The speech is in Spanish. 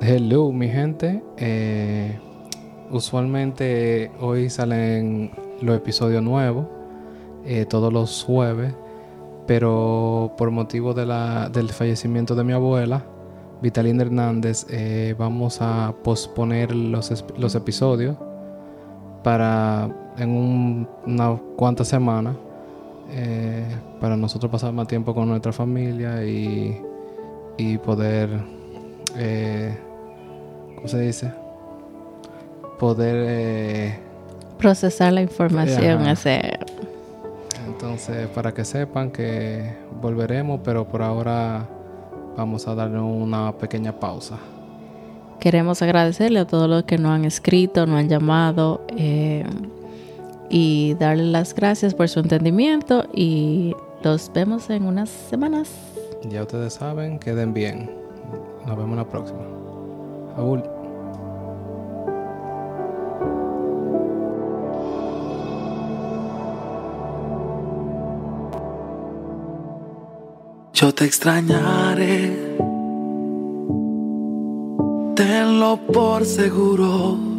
Hello, mi gente. Eh, usualmente hoy salen los episodios nuevos, eh, todos los jueves, pero por motivo de del fallecimiento de mi abuela, Vitalina Hernández, eh, vamos a posponer los, los episodios para en un, una cuantas semanas para nosotros pasar más tiempo con nuestra familia y, y poder, eh, ¿cómo se dice? Poder... Eh, Procesar la información, hacer... Entonces, para que sepan que volveremos, pero por ahora vamos a darle una pequeña pausa. Queremos agradecerle a todos los que nos han escrito, nos han llamado eh, y darle las gracias por su entendimiento y los vemos en unas semanas. Ya ustedes saben, queden bien. Nos vemos la próxima. Aúl. Yo te extrañaré, tenlo por seguro